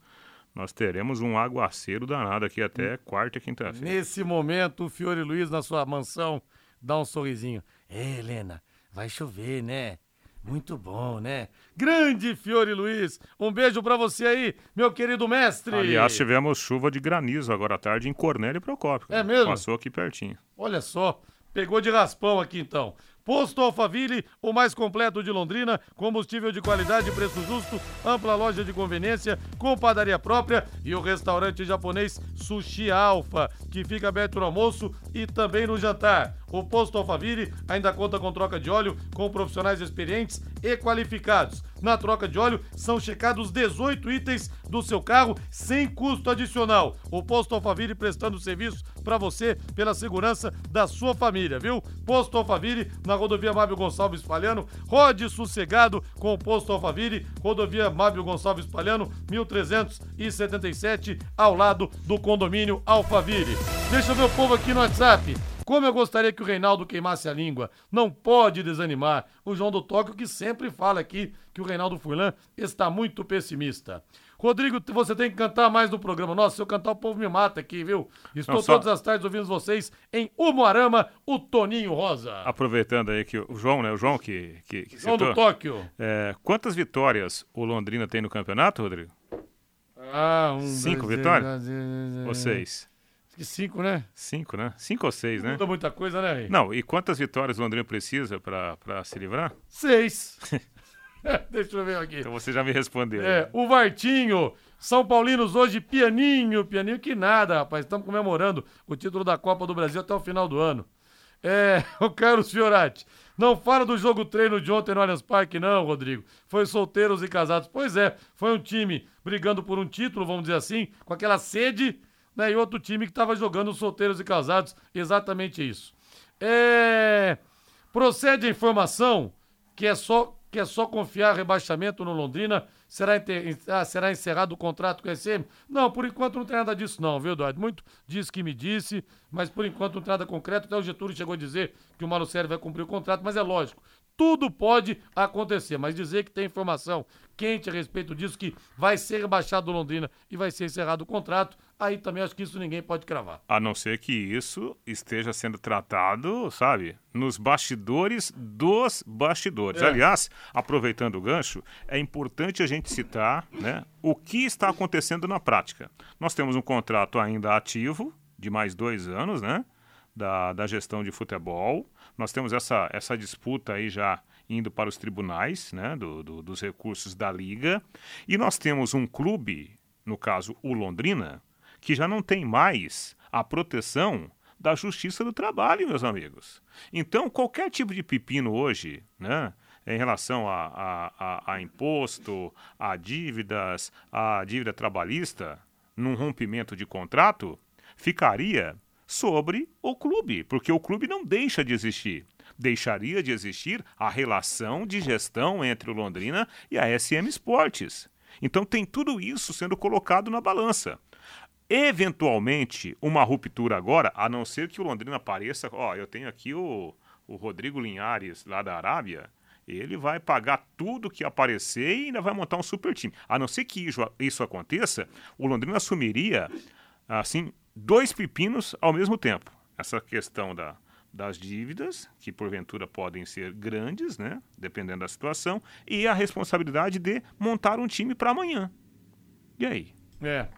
nós teremos um aguaceiro danado aqui até quarta e quinta-feira. Nesse momento, o Fiore Luiz, na sua mansão, dá um sorrisinho. É, Helena, vai chover, né? Muito bom, né? Grande Fiore Luiz, um beijo pra você aí, meu querido mestre. Aliás, tivemos chuva de granizo agora à tarde em Cornélio e Procópio. É mesmo? Passou aqui pertinho. Olha só, pegou de raspão aqui então. Posto Alfaville, o mais completo de Londrina, combustível de qualidade e preço justo, ampla loja de conveniência, com padaria própria e o restaurante japonês Sushi Alfa, que fica aberto no almoço e também no jantar. O Posto Alfaville ainda conta com troca de óleo com profissionais experientes e qualificados. Na troca de óleo são checados 18 itens do seu carro sem custo adicional. O Posto Alfaville prestando serviço para você pela segurança da sua família, viu? Posto Alfaville na rodovia Mábio Gonçalves Palhano. Rode sossegado com o Posto Alfaville, rodovia Mábio Gonçalves Palhano, 1377, ao lado do condomínio Alfaville. Deixa eu ver o povo aqui no WhatsApp. Como eu gostaria que o Reinaldo queimasse a língua. Não pode desanimar. O João do Tóquio que sempre fala aqui que o Reinaldo Furlan está muito pessimista. Rodrigo, você tem que cantar mais no programa. Nossa, se eu cantar o povo me mata aqui, viu? Estou Não, só- todas as tardes ouvindo vocês em Umuarama, o Toninho Rosa. Aproveitando aí que o João, né? O João que, que, que João do citou. Tóquio. É, quantas vitórias o Londrina tem no campeonato, Rodrigo? Ah, um, Cinco dois, vitórias? três, Ou seis? Que cinco, né? Cinco, né? Cinco ou seis, né? Muda muita coisa, né, Rei? Não, e quantas vitórias o Londrina precisa pra pra se livrar? Seis. <laughs> <laughs> Deixa eu ver aqui. Então você já me respondeu. É, o Vartinho. São Paulinos hoje, pianinho, pianinho que nada, rapaz. Estamos comemorando o título da Copa do Brasil até o final do ano. É, <laughs> o Carlos Fiorati. Não fala do jogo treino de ontem no Allianz Parque, não, Rodrigo. Foi solteiros e casados. Pois é, foi um time brigando por um título, vamos dizer assim, com aquela sede, né? E outro time que estava jogando solteiros e casados. Exatamente isso. É. Procede a informação que é só, que é só confiar rebaixamento no Londrina. Será, ente- ah, será encerrado o contrato com a SM? Não, por enquanto não tem nada disso, não, viu, Eduardo? Muito disse que me disse, mas por enquanto não tem nada concreto. Até o Getúlio chegou a dizer que o Malucelli vai cumprir o contrato, mas é lógico. Tudo pode acontecer, mas dizer que tem informação quente a respeito disso, que vai ser rebaixado o Londrina e vai ser encerrado o contrato, aí também acho que isso ninguém pode cravar. A não ser que isso esteja sendo tratado, sabe, nos bastidores dos bastidores. É. Aliás, aproveitando o gancho, é importante a gente citar né, o que está acontecendo na prática. Nós temos um contrato ainda ativo, de mais dois anos, né? Da, da gestão de futebol. Nós temos essa, essa disputa aí já indo para os tribunais, né? do- do- dos recursos da Liga. E nós temos um clube, no caso o Londrina, que já não tem mais a proteção da justiça do trabalho, meus amigos. Então, qualquer tipo de pepino hoje, né, em relação a, a, a, a imposto, a dívidas, a dívida trabalhista, num rompimento de contrato, ficaria sobre o clube, porque o clube não deixa de existir. Deixaria de existir a relação de gestão entre o Londrina e a SM Esportes. Então tem tudo isso sendo colocado na balança. Eventualmente, uma ruptura agora, a não ser que o Londrina apareça. Ó, eu tenho aqui o, o Rodrigo Linhares, lá da Arábia. Ele vai pagar tudo que aparecer e ainda vai montar um super time. A não ser que isso, aconteça, o Londrina assumiria, assim, dois pepinos ao mesmo tempo. Essa questão da, das dívidas, que porventura podem ser grandes, né? Dependendo da situação, e a responsabilidade de montar um time para amanhã. E aí? É.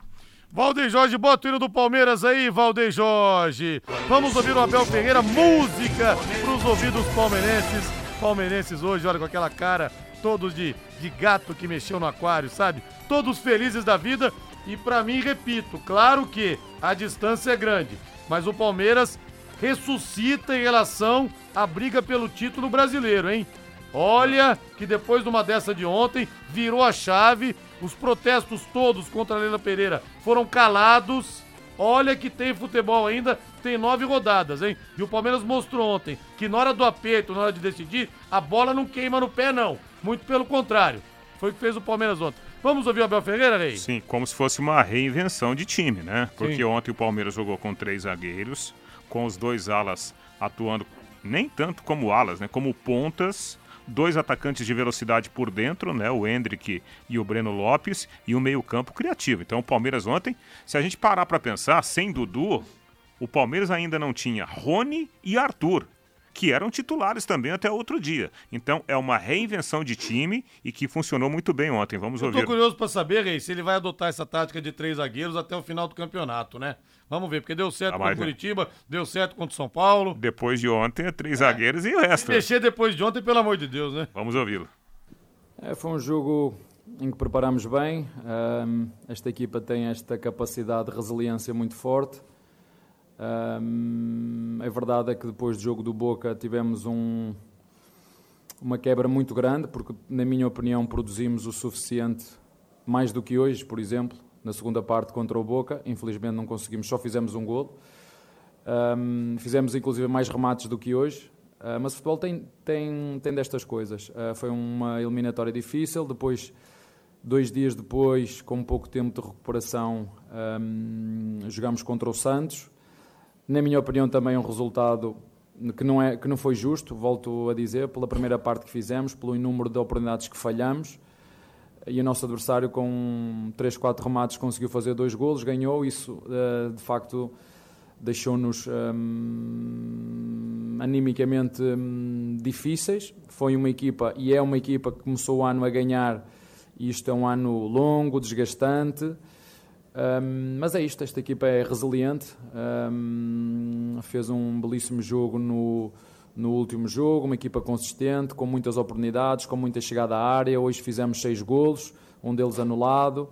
Valdeir Jorge, bota o hino do Palmeiras aí, Valdeir Jorge. Vamos ouvir o Abel Ferreira, música pros ouvidos palmeirenses. Palmeirenses hoje, olha, com aquela cara, todos de, de gato que mexeu no aquário, sabe? Todos felizes da vida. E pra mim, repito, claro que a distância é grande, mas o Palmeiras ressuscita em relação à briga pelo título brasileiro, hein? Olha que depois de uma dessa de ontem, virou a chave, os protestos todos contra a Leila Pereira foram calados. Olha que tem futebol ainda, tem nove rodadas, hein? E o Palmeiras mostrou ontem que na hora do aperto, na hora de decidir, a bola não queima no pé, não. Muito pelo contrário. Foi o que fez o Palmeiras ontem. Vamos ouvir o Abel Ferreira, Rei? Sim, como se fosse uma reinvenção de time, né? Porque Sim. ontem o Palmeiras jogou com três zagueiros, com os dois alas atuando nem tanto como alas, né? Como pontas, dois atacantes de velocidade por dentro, né? O Hendrick e o Breno Lopes e o meio-campo criativo. Então o Palmeiras ontem, se a gente parar para pensar, sem Dudu, o Palmeiras ainda não tinha Rony e Arthur, que eram titulares também até outro dia. Então é uma reinvenção de time e que funcionou muito bem ontem. Vamos Eu ouvir. curioso pra saber, Rei, se ele vai adotar essa tática de três zagueiros até o final do campeonato, né? Vamos ver, porque deu certo Ah, contra o Curitiba, deu certo contra o São Paulo. Depois de ontem, é três zagueiros e o resto. Mexer depois de ontem, pelo amor de Deus, né? Vamos ouvi-lo. É, foi um jogo em que preparamos bem. Esta equipa tem esta capacidade de resiliência muito forte. Ahm, a verdade é que depois do jogo do Boca tivemos um- uma quebra muito grande, porque, na minha opinião, produzimos o suficiente, mais do que hoje, por exemplo, na segunda parte contra o Boca. Infelizmente não conseguimos, só fizemos um golo. Um, fizemos inclusive mais remates do que hoje, Uh, mas o futebol tem, tem, tem destas coisas. Uh, foi uma eliminatória difícil, depois, dois dias depois, com pouco tempo de recuperação, um, jogámos contra o Santos. Na minha opinião, também um resultado que não, é, que não foi justo, volto a dizer, pela primeira parte que fizemos, pelo número de oportunidades que falhamos. E o nosso adversário, com 3, 4 remates, conseguiu fazer dois golos, ganhou. Isso, uh, de facto, deixou-nos hum, animicamente hum, difíceis. Foi uma equipa, e é uma equipa que começou o ano a ganhar, e isto é um ano longo, desgastante. Hum, mas é isto, esta equipa é resiliente, hum, fez um belíssimo jogo no, no último jogo, uma equipa consistente, com muitas oportunidades, com muita chegada à área. Hoje fizemos seis golos, um deles anulado,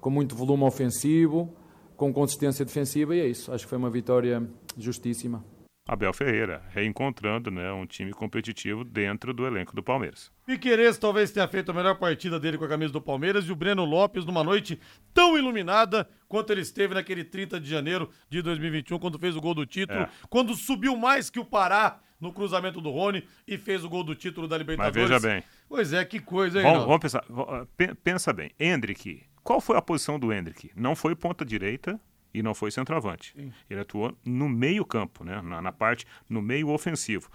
com muito volume ofensivo com consistência defensiva e é isso. Acho que foi uma vitória justíssima. Abel Ferreira, reencontrando né, um time competitivo dentro do elenco do Palmeiras. Piqueires talvez tenha feito a melhor partida dele com a camisa do Palmeiras e o Breno Lopes numa noite tão iluminada quanto ele esteve naquele 30 de janeiro de 2021, quando fez o gol do título, É. quando subiu mais que o Pará no cruzamento do Rony e fez o gol do título da Mas Libertadores. veja bem. Pois é, que coisa, hein? Vamos, vamos pensar. Pensa bem. Hendrick. Qual foi a posição do Hendrick? Não foi ponta direita e não foi centroavante. Sim. Ele atuou no meio campo, né? na, na parte, no meio ofensivo.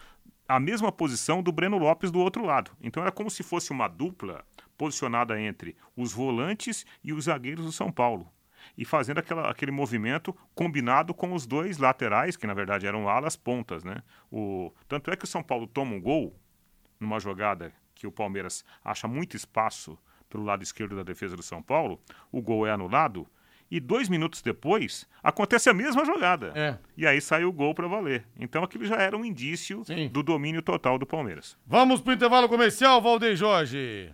A mesma posição do Breno Lopes do outro lado. Então era como se fosse uma dupla posicionada entre os volantes e os zagueiros do São Paulo. E fazendo aquela, aquele movimento combinado com os dois laterais, que na verdade eram alas pontas. Né? O, tanto é que o São Paulo toma um gol numa jogada que o Palmeiras acha muito espaço pelo lado esquerdo da defesa do São Paulo, o gol é anulado e dois minutos depois acontece a mesma jogada. É. E aí sai o gol para valer. Então aquilo já era um indício do domínio total do Palmeiras. Vamos pro intervalo comercial, Valdeir Jorge.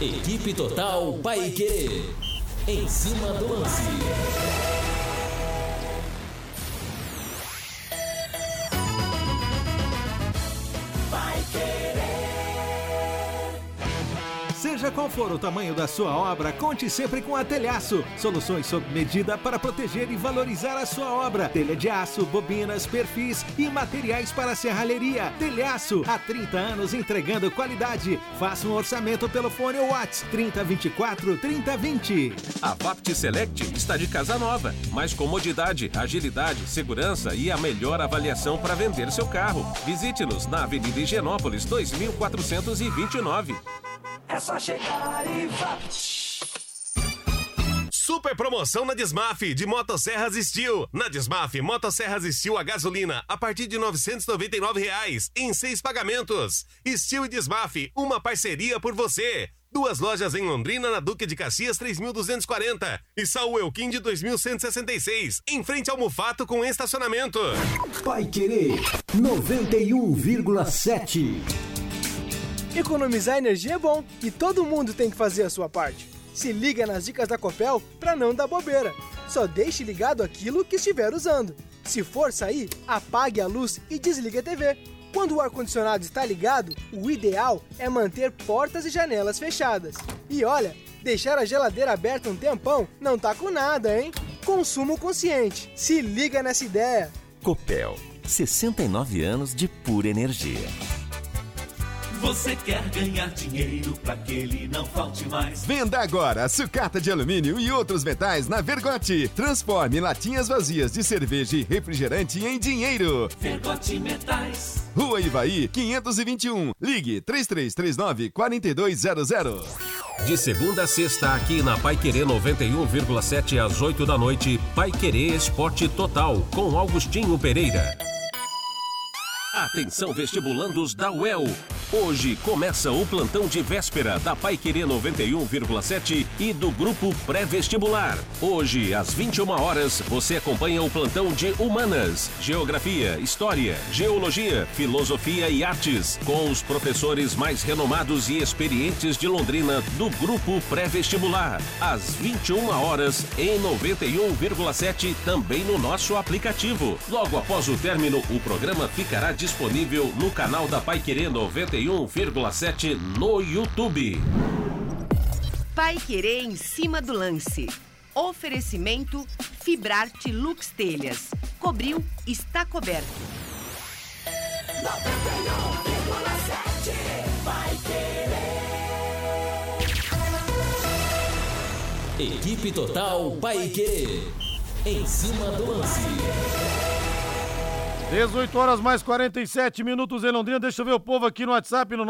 Equipe Total Paique. Em cima do lance. Seja qual for o tamanho da sua obra, conte sempre com a Telhaço. Soluções sob medida para proteger e valorizar a sua obra. Telha de aço, bobinas, perfis e materiais para serralheria. Telhaço, há 30 anos entregando qualidade. Faça um orçamento pelo fone ou WhatsApp 3024 3020. A Vapt Select está de casa nova. Mais comodidade, agilidade, segurança e a melhor avaliação para vender seu carro. Visite-nos na Avenida Higienópolis 2429. É só chegar Super promoção na Desmaf de Motosserras Steel. Na Desmaf, Motosserras Steel a gasolina a partir de 999 reais em seis pagamentos. Steel e Desmaf, uma parceria por você. Duas lojas em Londrina, na Duque de Caxias 3240 e Saul Elquim de 2166, em frente ao Mufato com estacionamento. Pai Querer 91,7. Economizar energia é bom e todo mundo tem que fazer a sua parte. Se liga nas dicas da Copel para não dar bobeira. Só deixe ligado aquilo que estiver usando. Se for sair, apague a luz e desligue a TV. Quando o ar-condicionado está ligado, o ideal é manter portas e janelas fechadas. E olha, deixar a geladeira aberta um tempão não tá com nada, hein? Consumo consciente. Se liga nessa ideia. Copel, 69 anos de pura energia. Você quer ganhar dinheiro para que ele não falte mais? Venda agora sucata de alumínio e outros metais na Vergote. Transforme latinhas vazias de cerveja e refrigerante em dinheiro. Vergote Metais. Rua Ivaí, 521. Ligue 3339 4200. De segunda a sexta, aqui na Pai Querer 91,7 às 8 da noite, Pai Querer Esporte Total, com Augustinho Pereira. Atenção vestibulandos da UEL. Hoje começa o plantão de véspera da Pai Querer 91,7 e do grupo pré-vestibular. Hoje, às 21 horas, você acompanha o plantão de Humanas, Geografia, História, Geologia, Filosofia e Artes, com os professores mais renomados e experientes de Londrina do grupo pré-vestibular. Às 21 horas, em 91,7, também no nosso aplicativo. Logo após o término, o programa ficará disponível no canal da Pai Querer 91,7 no YouTube. Pai Querer em cima do lance. Oferecimento Fibrarte Lux Telhas. Cobriu, está coberto. Vai Equipe Total Paique. Em cima do lance. 18 horas mais 47 minutos em Londrina. Deixa eu ver o povo aqui no WhatsApp no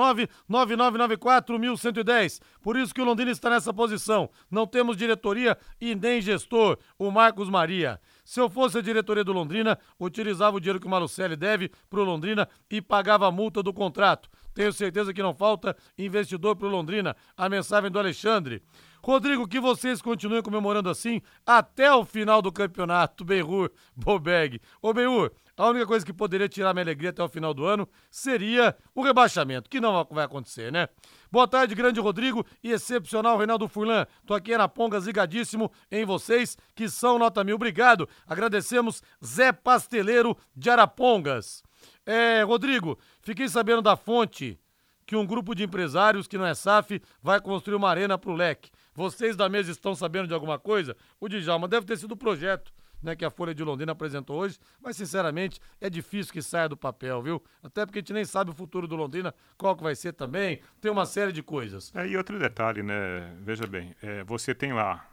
999941110. Por isso que o Londrina está nessa posição. Não temos diretoria e nem gestor, o Marcos Maria. Se eu fosse a diretoria do Londrina, utilizava o dinheiro que o Malucelli deve pro Londrina e pagava a multa do contrato. Tenho certeza que não falta investidor pro Londrina. A mensagem do Alexandre. Rodrigo, que vocês continuem comemorando assim até o final do campeonato. Benhur, Bobeg. Ô, Benhur, a única coisa que poderia tirar minha alegria até o final do ano seria o rebaixamento, que não vai acontecer, né? Boa tarde, grande Rodrigo e excepcional Reinaldo Furlan. Tô aqui na Ponga zigadíssimo em vocês, que são nota mil. Obrigado. Agradecemos Zé Pasteleiro de Arapongas. É, Rodrigo, fiquei sabendo da fonte que um grupo de empresários que não é SAF vai construir uma arena pro leque. Vocês da mesa estão sabendo de alguma coisa? O Djalma deve ter sido o projeto né, que a Folha de Londrina apresentou hoje, mas sinceramente é difícil que saia do papel, viu? Até porque a gente nem sabe o futuro do Londrina, qual que vai ser também, tem uma série de coisas. É, e outro detalhe, né? Veja bem, é, você tem lá,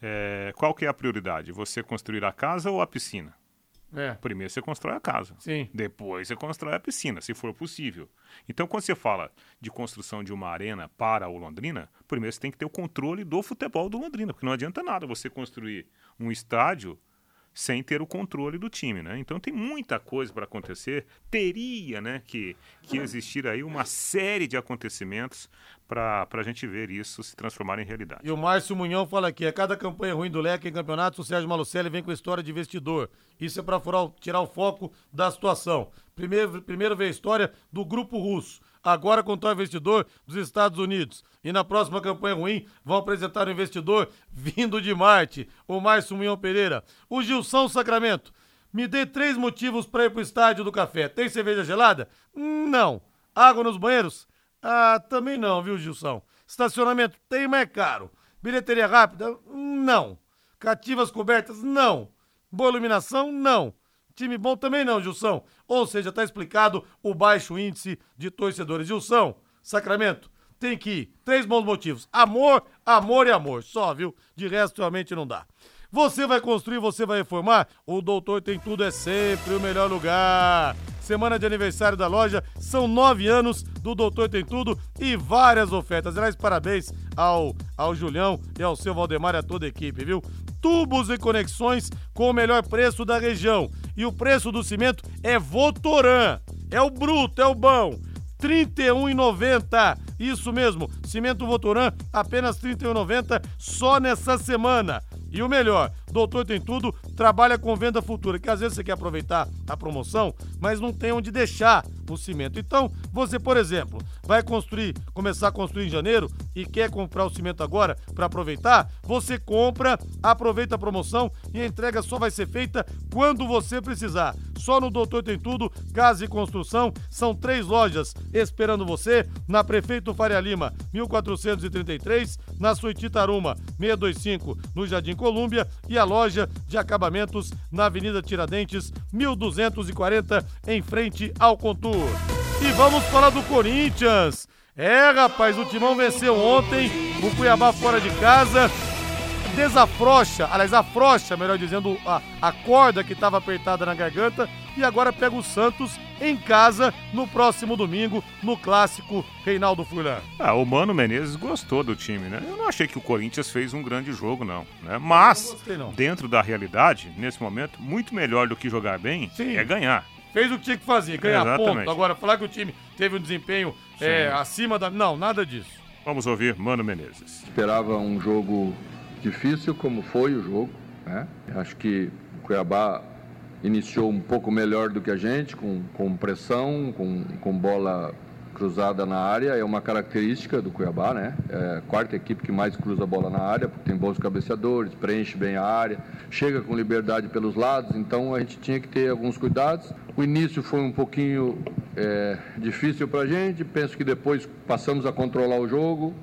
é, qual que é a prioridade? Você construir a casa ou a piscina? É. Primeiro você constrói a casa. Sim. Depois você constrói a piscina, se for possível. Então, quando você fala de construção de uma arena para o Londrina, primeiro você tem que ter o controle do futebol do Londrina, porque não adianta nada você construir um estádio sem ter o controle do time, né? Então tem muita coisa para acontecer. Teria, né, que, que existir aí uma série de acontecimentos para a gente ver isso se transformar em realidade. E o Márcio Munhão fala aqui: a cada campanha ruim do Leque em campeonatos, o Sérgio Malucelli vem com história de investidor. Isso é para tirar o foco da situação. Primeiro, primeiro veio a história do grupo russo. Agora contou o investidor dos Estados Unidos. E na próxima campanha ruim, vão apresentar o investidor vindo de Marte, o Márcio Munhão Pereira. O Gilson Sacramento. Me dê três motivos para ir pro estádio do café. Tem cerveja gelada? Não. Água nos banheiros? Ah, também não, viu, Gilson? Estacionamento tem, mas é caro. Bilheteria rápida? Não. Cativas cobertas? Não. Boa iluminação? Não. Time bom também não, Gilson. Ou seja, tá explicado o baixo índice de torcedores. Gilson, Sacramento, tem que ir. Três bons motivos. Amor, amor e amor. Só, viu? De resto, realmente não dá. Você vai construir, você vai reformar? O Doutor Tem Tudo é sempre o melhor lugar. Semana de aniversário da loja, são nove anos do Doutor Tem Tudo e várias ofertas. Aliás, parabéns ao, ao Julião e ao seu Valdemar e a toda a equipe, viu? Tubos e conexões com o melhor preço da região. E o preço do cimento é Votoran. É o bruto, é o bom. R$ 31,90. Isso mesmo, cimento Votoran, apenas R$ 31,90 só nessa semana. E o melhor, Doutor Tem Tudo trabalha com venda futura, que às vezes você quer aproveitar a promoção, mas não tem onde deixar o cimento. Então, você, por exemplo, vai construir, começar a construir em janeiro e quer comprar o cimento agora para aproveitar, você compra, aproveita a promoção e a entrega só vai ser feita quando você precisar. Só no Doutor Tem Tudo, Casa e Construção, são três lojas esperando você na Prefeito Faria Lima, 1433, na Suíte Taruma, 625, no Jardim Colúmbia e a loja de acabamentos na Avenida Tiradentes, 1240, em frente ao Contour. E vamos falar do Corinthians. É, rapaz, o Timão venceu ontem o Cuiabá fora de casa. Desafrocha, aliás, afrocha, melhor dizendo, a, a corda que estava apertada na garganta e agora pega o Santos em casa no próximo domingo, no clássico Reinaldo Furlan. Ah, o Mano Menezes gostou do time, né? Eu não achei que o Corinthians fez um grande jogo, não. Né? Mas, Não gostei, não. dentro da realidade, nesse momento, muito melhor do que jogar bem Sim. é ganhar. Fez o que tinha que fazer, ganhar Exatamente. ponto. Agora, falar que o time teve um desempenho é, acima da. Não, nada disso. Vamos ouvir Mano Menezes. Esperava um jogo difícil, como foi o jogo. Né? Acho que o Cuiabá iniciou um pouco melhor do que a gente, com, com pressão, com, com bola cruzada na área. É uma característica do Cuiabá, né? É a quarta equipe que mais cruza a bola na área, porque tem bons cabeceadores, preenche bem a área, chega com liberdade pelos lados. Então a gente tinha que ter alguns cuidados. O início foi um pouquinho é, difícil para a gente. Penso que depois passamos a controlar o jogo.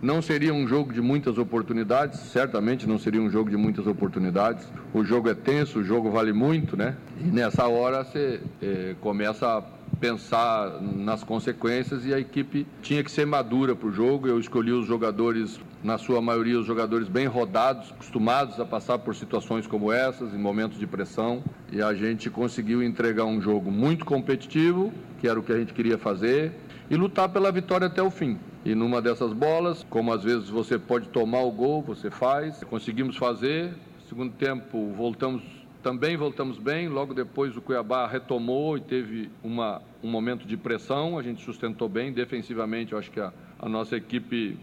Não seria um jogo de muitas oportunidades, certamente não seria um jogo de muitas oportunidades. O jogo é tenso, o jogo vale muito, né? E nessa hora você eh, começa a pensar nas consequências e a equipe tinha que ser madura para o jogo. Eu escolhi os jogadores, na sua maioria, os jogadores bem rodados, acostumados a passar por situações como essas, em momentos de pressão. E a gente conseguiu entregar um jogo muito competitivo, que era o que a gente queria fazer, e lutar pela vitória até o fim. E numa dessas bolas, como às vezes você pode tomar o gol, você faz. Conseguimos fazer. Segundo tempo, voltamos também voltamos bem. Logo depois o Cuiabá retomou e teve uma, um momento de pressão. A gente sustentou bem. Defensivamente, eu acho que a, a nossa equipe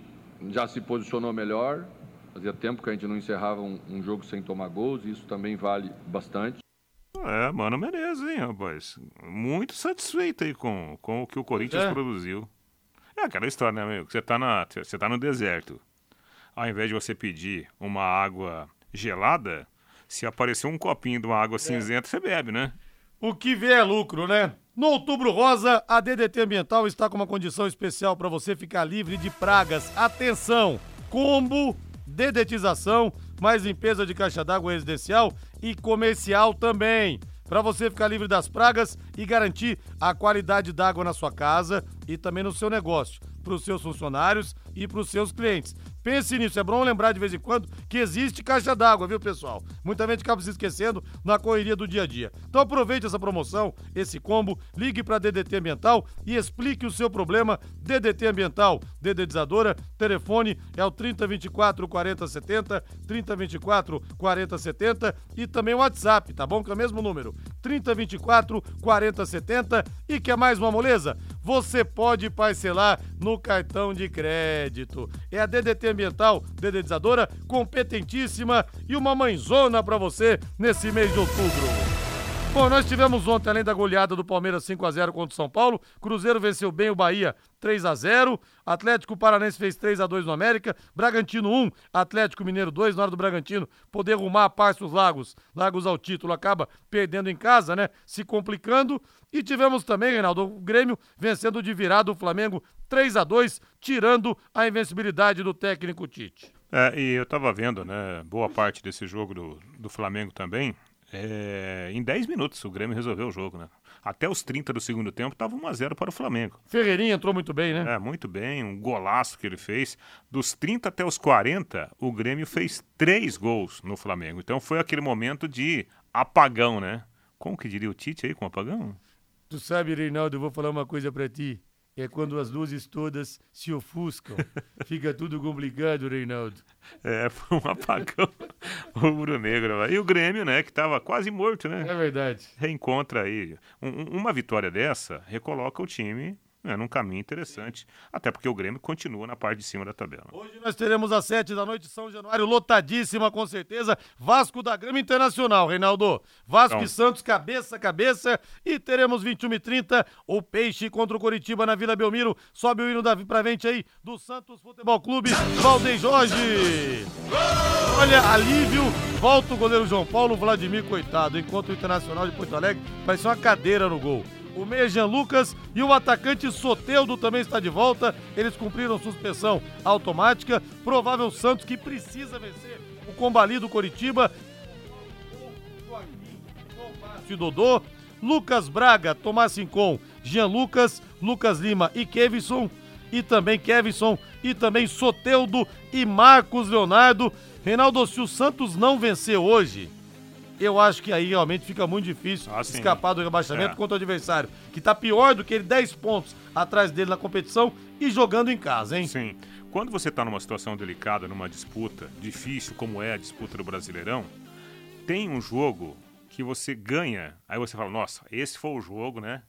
já se posicionou melhor. Fazia tempo que a gente não encerrava um, um jogo sem tomar gols, e isso também vale bastante. É, Mano Menezes, hein, rapaz? Muito satisfeito aí com, com o que o Corinthians É. produziu. É aquela história, né, amigo? Você tá, na, você tá no deserto. Ao invés de você pedir uma água gelada, se aparecer um copinho de uma água cinzenta, você bebe, né? O que vê é lucro, né? No Outubro Rosa, a DDT Ambiental está com uma condição especial para você ficar livre de pragas. Atenção! Combo, dedetização, mais limpeza de caixa d'água residencial e comercial também. Para você ficar livre das pragas e garantir a qualidade d'água na sua casa e também no seu negócio, para os seus funcionários e para os seus clientes. Pense nisso, é bom lembrar de vez em quando que existe caixa d'água, viu, pessoal? Muita gente acaba se esquecendo na correria do dia a dia. Então aproveite essa promoção, esse combo, ligue para DDT Ambiental e explique o seu problema. DDT Ambiental, dedetizadora, telefone é o 3024 4070, 3024 4070 e também o WhatsApp, tá bom? Que é o mesmo número, 3024 4070 e quer mais uma moleza? Você pode parcelar no cartão de crédito. É a DDT Ambiental, dedetizadora, competentíssima e uma mãezona pra você nesse mês de outubro. Bom, nós tivemos ontem, além da goleada do Palmeiras 5 a 0 contra o São Paulo, Cruzeiro venceu bem o Bahia 3 a 0 Atlético Paranense fez 3 a 2 no América, Bragantino 1, Atlético Mineiro 2, na hora do Bragantino poder arrumar a parte dos Lagos, Lagos ao título, acaba perdendo em casa, né, se complicando. E tivemos também, Reinaldo, o Grêmio vencendo de virada o Flamengo 3 a 2 tirando a invencibilidade do técnico Tite. É, e eu tava vendo, né, boa parte desse jogo do, do Flamengo também. É, em 10 minutos o Grêmio resolveu o jogo, né? Até os 30 do segundo tempo estava 1x0 para o Flamengo. Ferreirinha entrou muito bem, né? É, muito bem, um golaço que ele fez. Dos 30 até os 40, o Grêmio fez três gols no Flamengo. Então foi aquele momento de apagão, né? Como que diria o Tite aí com apagão? Tu sabe, Reinaldo, eu vou falar uma coisa pra ti. É quando as luzes todas se ofuscam. <laughs> Fica tudo complicado, Reinaldo. É, foi um apagão <laughs> rubro-negro. E o Grêmio, né, que tava quase morto, né? É verdade. Reencontra aí. Um- uma vitória dessa recoloca o time é, num caminho interessante. Até porque o Grêmio continua na parte de cima da tabela. Hoje nós teremos às sete da noite São Januário, lotadíssima com certeza. Vasco da Grama Internacional, Reinaldo. Vasco Então. e Santos, cabeça a cabeça. E teremos 21 e 30 o Peixe contra o Coritiba na Vila Belmiro. Sobe o hino da, pra frente aí do Santos Futebol Clube, Valdem Jorge. Olha, alívio, volta o goleiro João Paulo, Vladimir, coitado. Enquanto o Internacional de Porto Alegre parecia uma cadeira no gol. O meia Jean Lucas e o atacante Soteudo também está de volta. Eles cumpriram suspensão automática. Provável Santos que precisa vencer o combalido Coritiba. e Dodô, Lucas Braga, Tomás Rincon, Jean Lucas, Lucas Lima e Kevison, e também Kevson, e também Soteudo e Marcos Leonardo. Reinaldo, se o Santos não vencer hoje, eu acho que aí realmente fica muito difícil sim. escapar do rebaixamento É. contra o adversário, que tá pior do que ele 10 pontos atrás dele na competição e jogando em casa, hein? Sim. Quando você está numa situação delicada, numa disputa difícil, como é a disputa do Brasileirão, tem um jogo que você ganha. Aí você fala, nossa, esse foi o jogo, né?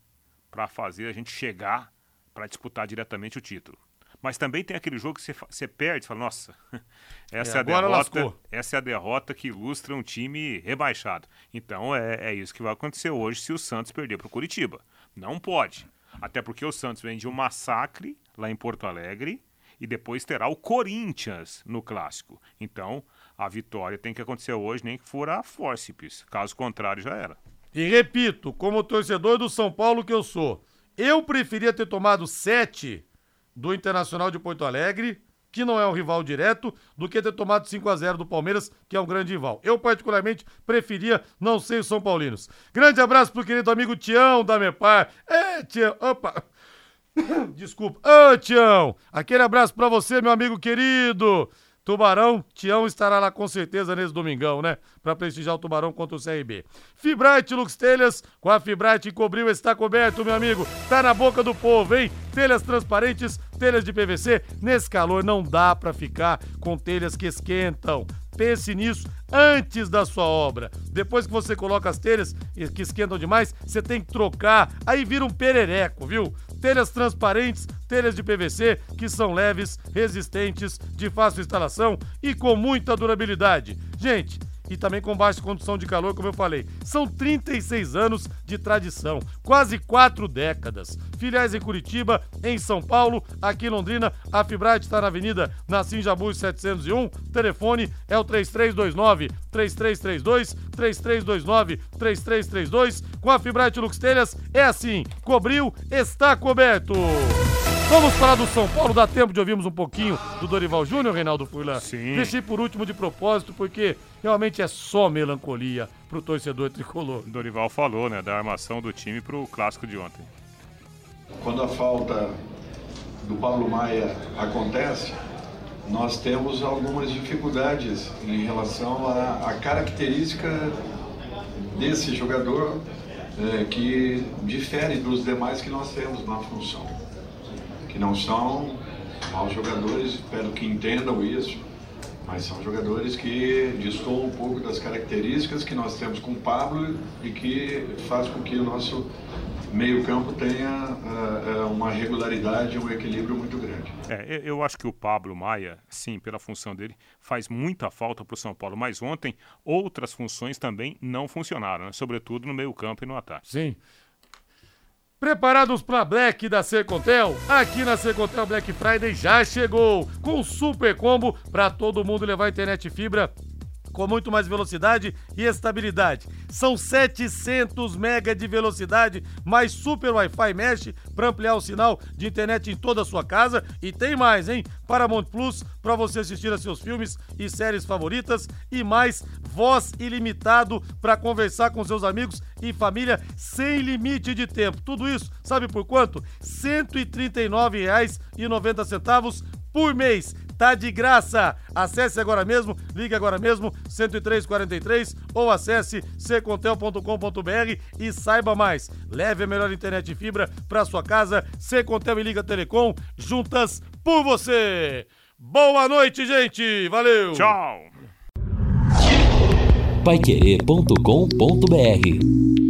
Pra fazer a gente chegar pra disputar diretamente o título. Mas também tem aquele jogo que você, você perde e fala, nossa, <laughs> essa É, é, a derrota. lascou. Essa é a derrota que ilustra um time rebaixado. Então é, é isso que vai acontecer hoje se o Santos perder pro Curitiba. Não pode. Até porque o Santos vem de um massacre lá em Porto Alegre e depois terá o Corinthians no clássico. Então, a vitória tem que acontecer hoje, nem que for a fórceps. Caso contrário, já era. E repito, como torcedor do São Paulo que eu sou, eu preferia ter tomado 7 do Internacional de Porto Alegre, que não é um rival direto, do que ter tomado 5 a 0 do Palmeiras, que é um grande rival. Eu, particularmente, preferia não ser os São Paulinos. Grande abraço pro querido amigo Tião da Mepar. É, Tião, opa. <coughs> Desculpa. Ô, Tião, aquele abraço pra você, meu amigo querido. Tubarão, Tião estará lá com certeza nesse domingão, né? Pra prestigiar o Tubarão contra o CRB. Fibrate Lux Telhas, com a Fibrate cobriu, está coberto, meu amigo. Tá na boca do povo, hein? Telhas transparentes, telhas de PVC. Nesse calor não dá pra ficar com telhas que esquentam. Pense nisso antes da sua obra. Depois que você coloca as telhas que esquentam demais, você tem que trocar. Aí vira um perereco, viu? Telhas transparentes, telhas de PVC que são leves, resistentes, de fácil instalação e com muita durabilidade. Gente, e também com baixa condução de calor, como eu falei. São 36 anos de tradição, quase quatro décadas. Filiais em Curitiba, em São Paulo, aqui em Londrina, a Fibrate está na Avenida Nassim Jabuz 701. Telefone é o 3329 3332 3329 3332. Com a Fibrate Lux Telhas é assim, cobriu, está coberto. Vamos falar do São Paulo, dá tempo de ouvirmos um pouquinho do Dorival Júnior, Reinaldo Furlan? Sim. Deixei por último de propósito, porque realmente é só melancolia pro torcedor tricolor. Dorival falou, né, da armação do time pro clássico de ontem. Quando a falta do Paulo Maia acontece, nós temos algumas dificuldades em relação à, à característica desse jogador eh, que difere dos demais que nós temos na função. Que não são maus jogadores, espero que entendam isso, mas são jogadores que destoam um pouco das características que nós temos com o Pablo e que faz com que o nosso meio-campo tenha ah, uma regularidade, um equilíbrio muito grande. É, eu- acho que o Pablo Maia, sim, pela função dele, faz muita falta pro São Paulo. Mas ontem, outras funções também não funcionaram, né? sobretudo no meio-campo e no ataque. Sim. Preparados para Black da Secontel? Aqui na Secontel Black Friday já chegou com super combo para todo mundo levar internet fibra com muito mais velocidade e estabilidade. São 700 mega de velocidade, mais super Wi-Fi mesh para ampliar o sinal de internet em toda a sua casa e tem mais, hein? Paramount Plus para você assistir a seus filmes e séries favoritas e mais voz ilimitado para conversar com seus amigos e família sem limite de tempo. Tudo isso, sabe por quanto? R$ 139,90 por mês. Tá de graça. Acesse agora mesmo, ligue agora mesmo 10343 ou acesse secontel.com.br e saiba mais. Leve a melhor internet e fibra para sua casa. Secontel e Liga Telecom juntas por você. Boa noite, gente. Valeu. Tchau. Paiquerê.com.br